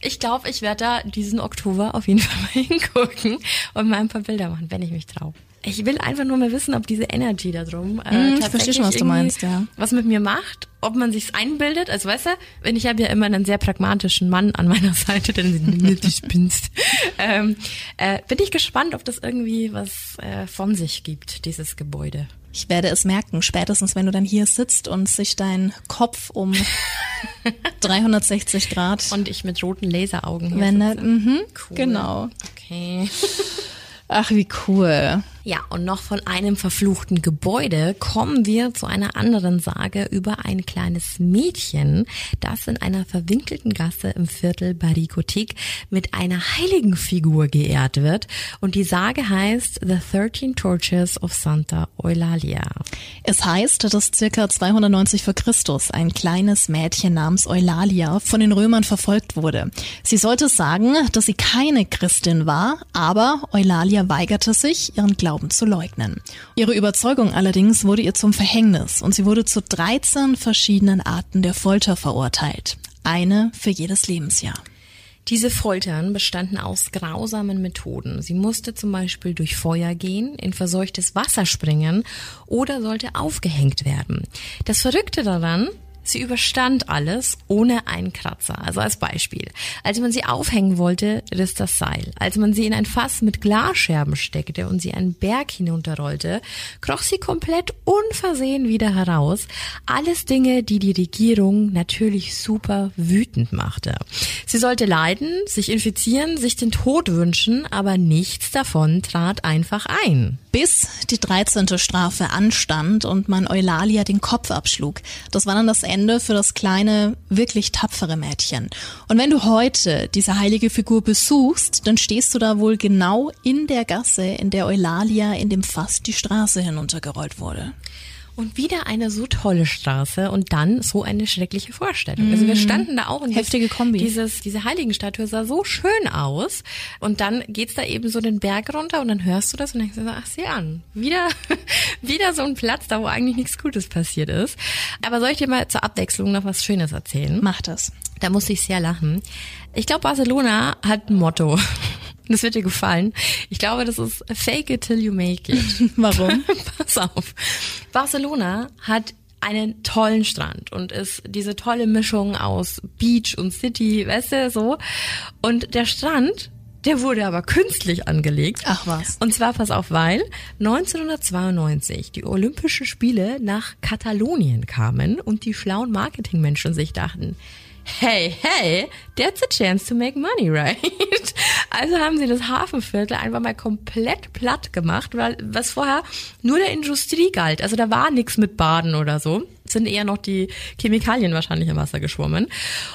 ich glaube, ich werde da diesen Oktober auf jeden Fall mal hingucken und mal ein paar Bilder machen, wenn ich mich traue. Ich will einfach nur mal wissen, ob diese Energy da drum äh, Mm, ich verstehe schon, was du meinst, ja. was mit mir macht, ob man sich's einbildet. Also weißt du, wenn ich habe ja immer einen sehr pragmatischen Mann an meiner Seite, der nicht du spinnst. ähm, äh, bin ich gespannt, ob das irgendwie was äh, von sich gibt, dieses Gebäude. Ich werde es merken, spätestens wenn du dann hier sitzt und sich dein Kopf um 360 Grad Und ich mit roten Laseraugen hier wendet. sitze. Mhm, Cool. Genau. Okay. Ach, wie cool. Ja, und noch von einem verfluchten Gebäude kommen wir zu einer anderen Sage über ein kleines Mädchen, das in einer verwinkelten Gasse im Viertel Barikotik mit einer heiligen Figur geehrt wird. Und die Sage heißt The 13 Torches of Santa Eulalia. Es heißt, dass circa 290 vor Christus ein kleines Mädchen namens Eulalia von den Römern verfolgt wurde. Sie sollte sagen, dass sie keine Christin war, aber Eulalia weigerte sich, ihren Glauben zu leugnen. Ihre Überzeugung allerdings wurde ihr zum Verhängnis und sie wurde zu 13 verschiedenen Arten der Folter verurteilt. Eine für jedes Lebensjahr. Diese Foltern bestanden aus grausamen Methoden. Sie musste zum Beispiel durch Feuer gehen, in verseuchtes Wasser springen oder sollte aufgehängt werden. Das Verrückte daran, Sie überstand alles ohne einen Kratzer. Also als Beispiel. Als man sie aufhängen wollte, riss das Seil. Als man sie in ein Fass mit Glasscherben steckte und sie einen Berg hinunterrollte, kroch sie komplett unversehen wieder heraus. Alles Dinge, die die Regierung natürlich super wütend machte. Sie sollte leiden, sich infizieren, sich den Tod wünschen, aber nichts davon trat einfach ein. Bis die 13. Strafe anstand und man Eulalia den Kopf abschlug. Das war dann das Ende für das kleine, wirklich tapfere Mädchen. Und wenn du heute diese heilige Figur besuchst, dann stehst du da wohl genau in der Gasse, in der Eulalia in dem Fass die Straße hinuntergerollt wurde. Und wieder eine so tolle Straße und dann so eine schreckliche Vorstellung. Also wir standen da auch und Heftige Kombi. Dieses, diese Heiligenstatue sah so schön aus. Und dann geht's da eben so den Berg runter und dann hörst du das und denkst dir so, ach sieh an, wieder, wieder so ein Platz, da wo eigentlich nichts Gutes passiert ist. Aber soll ich dir mal zur Abwechslung noch was Schönes erzählen? Mach das. Da musste ich sehr lachen. Ich glaube, Barcelona hat ein Motto. Das wird dir gefallen. Ich glaube, das ist Fake it till you make it. Warum? Pass auf. Barcelona hat einen tollen Strand und ist diese tolle Mischung aus Beach und City, weißt du, so. Und der Strand, der wurde aber künstlich angelegt. Ach was. Und zwar, pass auf, weil 1992 die Olympischen Spiele nach Katalonien kamen und die schlauen Marketingmenschen sich dachten, hey, hey, that's a chance to make money, right? Also haben sie das Hafenviertel einfach mal komplett platt gemacht, weil was vorher nur der Industrie galt. Also da war nichts mit Baden oder so. Sind eher noch die Chemikalien wahrscheinlich im Wasser geschwommen.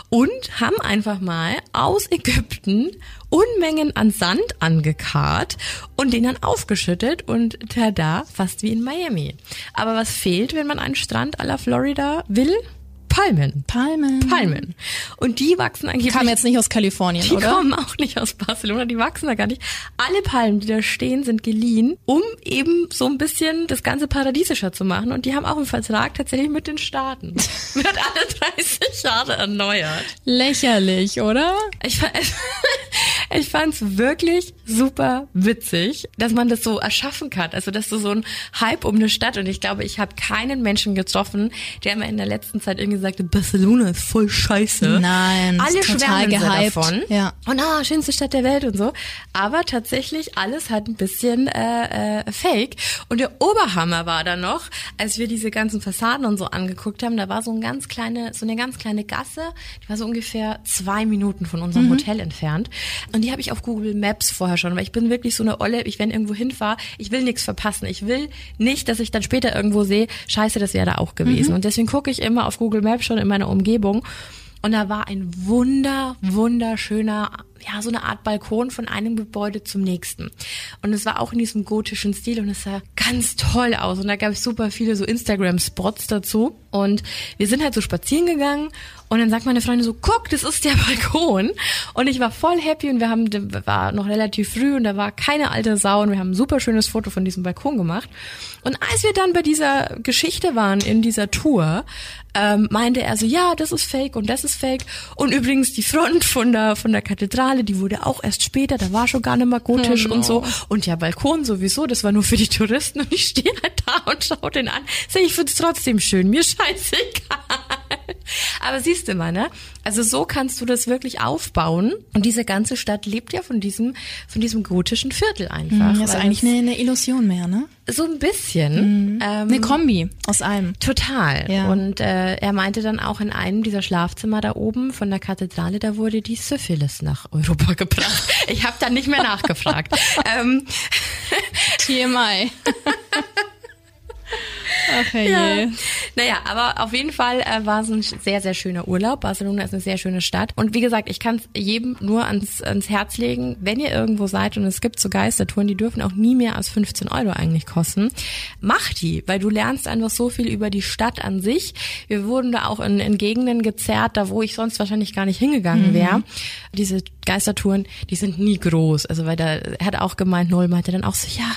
Und haben einfach mal aus Ägypten Unmengen an Sand angekarrt und den dann aufgeschüttet und tada, fast wie in Miami. Aber was fehlt, wenn man einen Strand à la Florida will? Palmen. Palmen. Palmen. Und die wachsen eigentlich. Kam jetzt nicht aus Kalifornien, Die oder? kommen auch nicht aus Barcelona, die wachsen da gar nicht. Alle Palmen, die da stehen, sind geliehen, um eben so ein bisschen das ganze paradiesischer zu machen. Und die haben auch einen Vertrag tatsächlich mit den Staaten. Wird alle 30 Jahre erneuert. Lächerlich, oder? Ich, ich fand's wirklich super witzig, dass man das so erschaffen kann. Also, dass du so ein Hype um eine Stadt und ich glaube, ich habe keinen Menschen getroffen, der mir in der letzten Zeit irgendwie sagte, Barcelona ist voll scheiße. Nein, alle ist total gehypt. davon. Ja. Und ah, schönste Stadt der Welt und so. Aber tatsächlich alles hat ein bisschen äh, äh, Fake. Und der Oberhammer war dann noch, als wir diese ganzen Fassaden und so angeguckt haben, da war so ein ganz kleine, so eine ganz kleine Gasse, die war so ungefähr zwei Minuten von unserem Hotel entfernt. Und die habe ich auf Google Maps vorher schon, weil ich bin wirklich so eine Olle, ich wenn irgendwo hinfahre, ich will nichts verpassen. Ich will nicht, dass ich dann später irgendwo sehe, scheiße, das wäre da auch gewesen. Und deswegen gucke ich immer auf Google Maps schon in meiner Umgebung. Und da war ein wunder, wunderschöner, ja, so eine Art Balkon von einem Gebäude zum nächsten. Und es war auch in diesem gotischen Stil und es sah ganz toll aus. Und da gab es super viele so Instagram-Spots dazu. Und wir sind halt so spazieren gegangen und dann sagt meine Freundin so, guck, das ist der Balkon. Und ich war voll happy und wir haben, war noch relativ früh und da war keine alte Sau und wir haben ein super schönes Foto von diesem Balkon gemacht. Und als wir dann bei dieser Geschichte waren, in dieser Tour, ähm, meinte er so, ja, das ist fake und das ist fake. Und übrigens die Front von der, von der Kathedrale, die wurde auch erst später, da war schon gar nicht mehr gotisch und so. Und der Balkon sowieso, das war nur für die Touristen und ich stehe halt da und schau den an. Sag, ich find's trotzdem schön, mir scheißegal. Aber siehst du mal, ne? Also so kannst du das wirklich aufbauen. Und diese ganze Stadt lebt ja von diesem, von diesem gotischen Viertel einfach. Das ist eigentlich eine, eine Illusion mehr, ne? so ein bisschen. Ähm, Eine Kombi aus allem. Total. Ja. Und äh, er meinte dann auch in einem dieser Schlafzimmer da oben von der Kathedrale, da wurde die Syphilis nach Europa gebracht. Ich habe dann nicht mehr nachgefragt. ähm, TMI. Ach hey. ja. Naja, aber auf jeden Fall äh, war es ein sehr, sehr schöner Urlaub. Barcelona ist eine sehr schöne Stadt. Und wie gesagt, ich kann es jedem nur ans, ans Herz legen, wenn ihr irgendwo seid und es gibt so Geistertouren, die dürfen auch nie mehr als 15 Euro eigentlich kosten. Mach die, weil du lernst einfach so viel über die Stadt an sich. Wir wurden da auch in, in Gegenden gezerrt, da wo ich sonst wahrscheinlich gar nicht hingegangen wäre. Diese Geistertouren, die sind nie groß. Also weil da er hat auch gemeint, Noel meinte dann auch so, ja,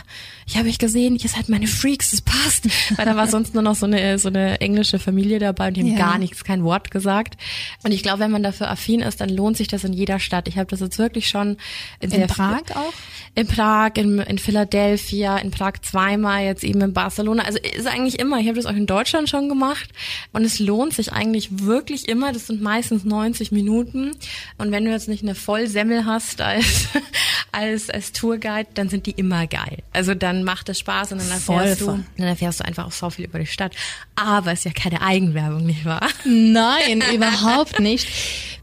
ich habe euch gesehen, ihr seid meine Freaks, das passt. Weil da war sonst nur noch so eine so eine englische Familie dabei und die haben Ja. gar nichts, kein Wort gesagt. Und ich glaube, wenn man dafür affin ist, dann lohnt sich das in jeder Stadt. Ich habe das jetzt wirklich schon in, In Prag auch? in Prag, in, in Philadelphia, in Prag zweimal, jetzt eben in Barcelona. Also ist eigentlich immer, ich habe das auch in Deutschland schon gemacht und es lohnt sich eigentlich wirklich immer. Das sind meistens 90 Minuten und wenn du jetzt nicht eine Vollsemmel hast als, als, als Tourguide, dann sind die immer geil. Also dann macht es Spaß und dann erfährst, Voll, du, dann erfährst du einfach auch so viel über die Stadt. Aber es ist ja keine Eigenwerbung, nicht wahr? Nein, überhaupt nicht.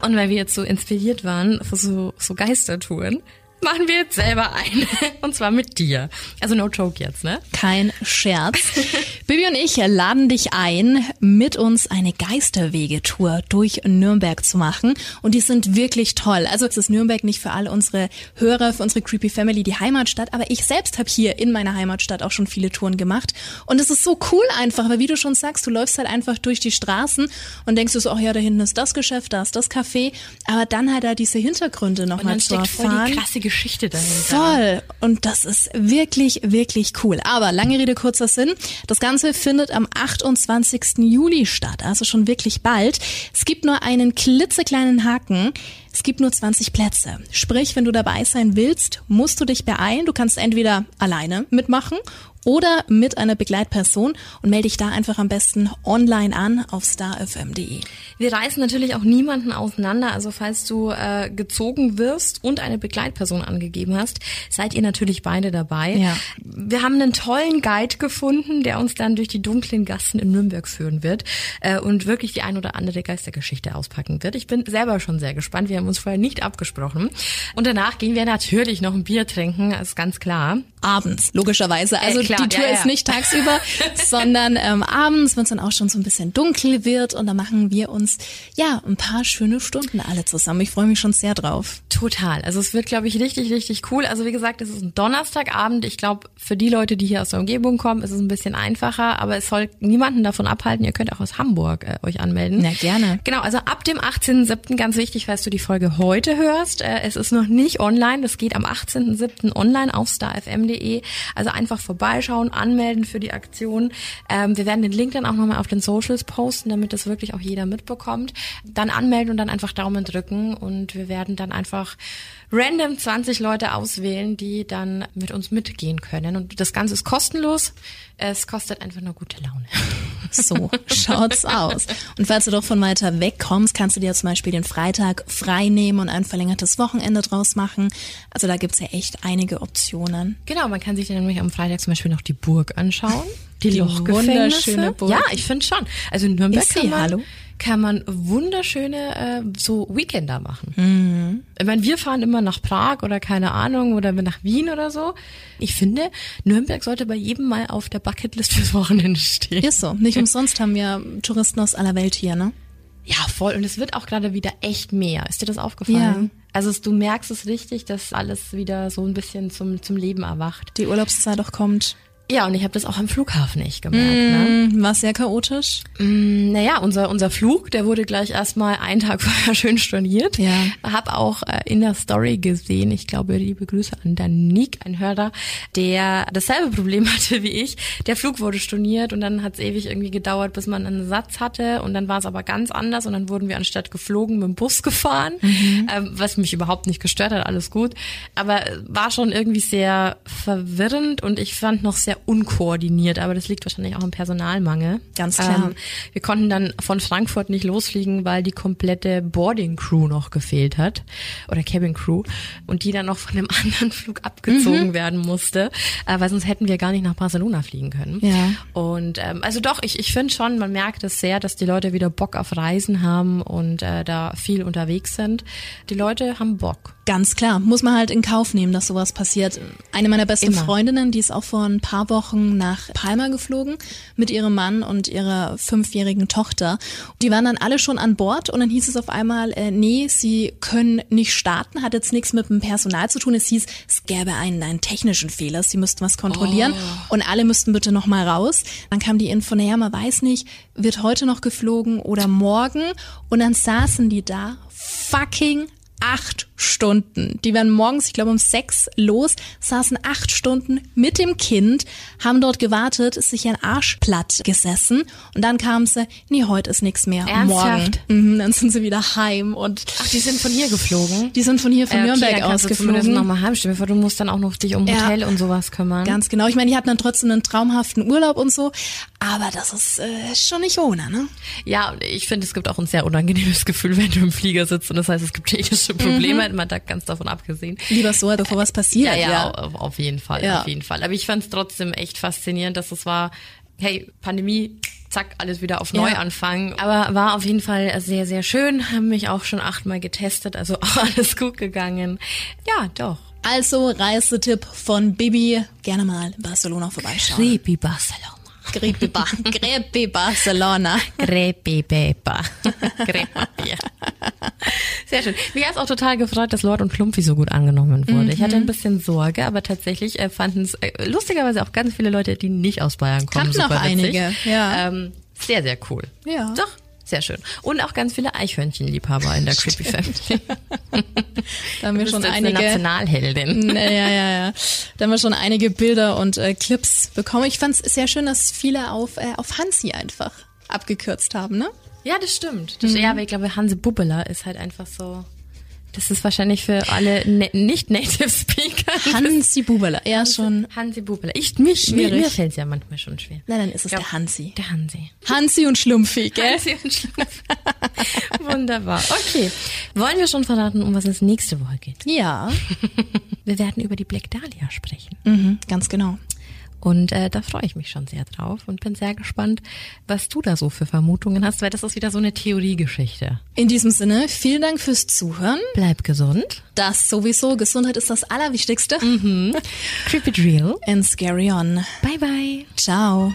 Und weil wir jetzt so inspiriert waren für so, so Geistertouren, machen wir jetzt selber eine. Und zwar mit dir. Also no joke jetzt, ne? Kein Scherz. Bibi und ich laden dich ein, mit uns eine Geisterwegetour durch Nürnberg zu machen. Und die sind wirklich toll. Also es ist Nürnberg nicht für alle unsere Hörer, für unsere Creepy Family die Heimatstadt. Aber ich selbst habe hier in meiner Heimatstadt auch schon viele Touren gemacht. Und es ist so cool einfach, weil wie du schon sagst, du läufst halt einfach durch die Straßen und denkst du so, ach ja, da hinten ist das Geschäft, da ist das Café. Aber dann halt da diese Hintergründe nochmal zu steckt voll erfahren. die krasse Geschichte dahinter. Voll. Und das ist wirklich, wirklich cool. Aber lange Rede, kurzer Sinn. Das Ganze findet am 28. Juli statt, also schon wirklich bald. Es gibt nur einen klitzekleinen Haken. Es gibt nur 20 Plätze. Sprich, wenn du dabei sein willst, musst du dich beeilen. Du kannst entweder alleine mitmachen oder mit einer Begleitperson und melde dich da einfach am besten online an auf starfm.de. Wir reißen natürlich auch niemanden auseinander. Also falls du äh, gezogen wirst und eine Begleitperson angegeben hast, seid ihr natürlich beide dabei. Ja. Wir haben einen tollen Guide gefunden, der uns dann durch die dunklen Gassen in Nürnberg führen wird äh, und wirklich die ein oder andere Geistergeschichte auspacken wird. Ich bin selber schon sehr gespannt. Wir haben uns vorher nicht abgesprochen. Und danach gehen wir natürlich noch ein Bier trinken, ist ganz klar. Abends, logischerweise. Also Äh, klar, die Tour ja, ja. ist nicht tagsüber, sondern ähm, abends, wenn es dann auch schon so ein bisschen dunkel wird und dann machen wir uns ja ein paar schöne Stunden alle zusammen. Ich freue mich schon sehr drauf. Total. Also es wird, glaube ich, richtig, richtig cool. Also wie gesagt, es ist ein Donnerstagabend. Ich glaube, für die Leute, die hier aus der Umgebung kommen, ist es ein bisschen einfacher, aber es soll niemanden davon abhalten. Ihr könnt auch aus Hamburg äh, euch anmelden. Na, gerne. Genau, also ab dem 18.07. ganz wichtig, falls du die Folge heute hörst. Äh, es ist noch nicht online. Das geht am 18.07. online auf starfm.de. Also einfach vorbeischauen, anmelden für die Aktion. Ähm, wir werden den Link dann auch nochmal auf den Socials posten, damit das wirklich auch jeder mitbekommt. Dann anmelden und dann einfach Daumen drücken und wir werden dann einfach random 20 Leute auswählen, die dann mit uns mitgehen können. Und das Ganze ist kostenlos. Es kostet einfach nur gute Laune. So schaut's aus. Und falls du doch von weiter weg kommst, kannst du dir zum Beispiel den Freitag frei nehmen und ein verlängertes Wochenende draus machen. Also da gibt's ja echt einige Optionen. Genau, man kann sich dann nämlich am Freitag zum Beispiel noch die Burg anschauen. Die, Die Lochgefängnisse. wunderschöne Burg. Ja, ich finde schon. Also in Nürnberg Ist sie? kann man, Hallo? Kann man wunderschöne äh, so Weekender machen. Mhm. Ich meine, wir fahren immer nach Prag oder keine Ahnung oder nach Wien oder so. Ich finde, Nürnberg sollte bei jedem mal auf der Bucketlist fürs Wochenende stehen. Ist so. Nicht umsonst haben wir Touristen aus aller Welt hier, ne? Ja, voll. Und es wird auch gerade wieder echt mehr. Ist dir das aufgefallen? Ja. Also du merkst es richtig, dass alles wieder so ein bisschen zum, zum Leben erwacht. Die Urlaubszeit auch kommt. Ja, und ich habe das auch am Flughafen echt gemerkt. Ne? Hm, War sehr chaotisch. Mm, Naja, unser, unser Flug, der wurde gleich erstmal einen Tag vorher schön storniert. Ja. Hab auch äh, in der Story gesehen, ich glaube, liebe Grüße an Danik, ein Hörer, der dasselbe Problem hatte wie ich. Der Flug wurde storniert und dann hat es ewig irgendwie gedauert, bis man einen Satz hatte und dann war es aber ganz anders und dann wurden wir anstatt geflogen mit dem Bus gefahren, ähm, was mich überhaupt nicht gestört hat, alles gut. Aber äh, war schon irgendwie sehr verwirrend und ich fand noch sehr unkoordiniert, aber das liegt wahrscheinlich auch am Personalmangel. Ganz klar. Ähm, wir konnten dann von Frankfurt nicht losfliegen, weil die komplette Boarding Crew noch gefehlt hat oder Cabin Crew und die dann noch von einem anderen Flug abgezogen werden musste, äh, weil sonst hätten wir gar nicht nach Barcelona fliegen können. Ja. Und ähm, also doch, ich, ich finde schon, man merkt es sehr, dass die Leute wieder Bock auf Reisen haben und äh, da viel unterwegs sind. Die Leute haben Bock. Ganz klar, muss man halt in Kauf nehmen, dass sowas passiert. Eine meiner besten Immer. Freundinnen, die ist auch vor ein paar Wochen nach Palma geflogen mit ihrem Mann und ihrer fünfjährigen Tochter. Die waren dann alle schon an Bord und dann hieß es auf einmal, äh, nee, sie können nicht starten, hat jetzt nichts mit dem Personal zu tun. Es hieß, es gäbe einen, einen technischen Fehler, sie müssten was kontrollieren und alle müssten bitte noch mal raus. Dann kam die Info, naja, man weiß nicht, wird heute noch geflogen oder morgen und dann saßen die da fucking acht Stunden. Die werden morgens, ich glaube um sechs los, saßen acht Stunden mit dem Kind, haben dort gewartet, ist sich ein Arsch platt gesessen und dann kam sie, nee, heute ist nichts mehr. Ernsthaft? Morgen. Mhm, dann sind sie wieder heim und Ach, die sind von hier geflogen? die sind von hier von Äh, okay, Nürnberg kannst du zumindest ausgeflogen. noch mal heim. Stell dir vor, du musst dann auch noch dich um Ja. Hotel und sowas kümmern. Ganz genau. Ich meine, die hatten dann trotzdem einen traumhaften Urlaub und so, aber das ist äh, schon nicht ohne, ne? Ja, ich finde, es gibt auch ein sehr unangenehmes Gefühl, wenn du im Flieger sitzt und das heißt, es gibt technische Probleme, man da ganz davon abgesehen. Lieber so, bevor was passiert. Ja, ja, Auf, auf jeden Fall, Ja. auf jeden Fall. Aber ich fand es trotzdem echt faszinierend, dass es war, hey, Pandemie, zack, alles wieder auf Ja. Neuanfang. Aber war auf jeden Fall sehr, sehr schön. Haben mich auch schon achtmal getestet, also auch alles gut gegangen. Ja, doch. Also Reisetipp von Bibi, gerne mal in Barcelona vorbeischauen. Creepy Barcelona. Grepi, ba Grepi Barcelona. Creepy Paper. Crepapier. Sehr schön. Mich hat es auch total gefreut, dass Lord und Klumpy so gut angenommen wurde. Ich hatte ein bisschen Sorge, aber tatsächlich äh, fanden es äh, lustigerweise auch ganz viele Leute, die nicht aus Bayern kommen. Auch super witzig. einige, ja. Ähm, sehr, sehr cool. Ja. Doch, sehr schön. Und auch ganz viele Eichhörnchenliebhaber in der Creepy Family. Da haben wir schon einige. eine Nationalheldin. Ja, ja, ja, ja. Da haben wir schon einige Bilder und äh, Clips bekommen. Ich fand es sehr schön, dass viele auf, äh, auf Hansi einfach abgekürzt haben, ne? Ja, das stimmt. Das, Ja, aber ich glaube, Hanse Bubbeler ist halt einfach so. Das ist wahrscheinlich für alle ne nicht-Native Speaker. Hansi Bubala, er schon. Hansi Bubbeler. Ich, mich, mir, Schwierig. mir fällt es ja manchmal schon schwer. Nein, dann ist es glaub- der Hansi. Der Hansi. Hansi und Schlumpfi, gell? Hansi und Schlumpf. Wunderbar. Okay. Wollen wir schon verraten, um was es nächste Woche geht? Ja, Wir werden über die Black Dahlia sprechen. mhm, ganz genau. Und äh, da freue ich mich schon sehr drauf und bin sehr gespannt, was du da so für Vermutungen hast, weil das ist wieder so eine Theoriegeschichte. In diesem Sinne, vielen Dank fürs Zuhören. Bleib gesund. Das sowieso, Gesundheit ist das Allerwichtigste. Creepy Drill. And scary on. Bye bye. Ciao.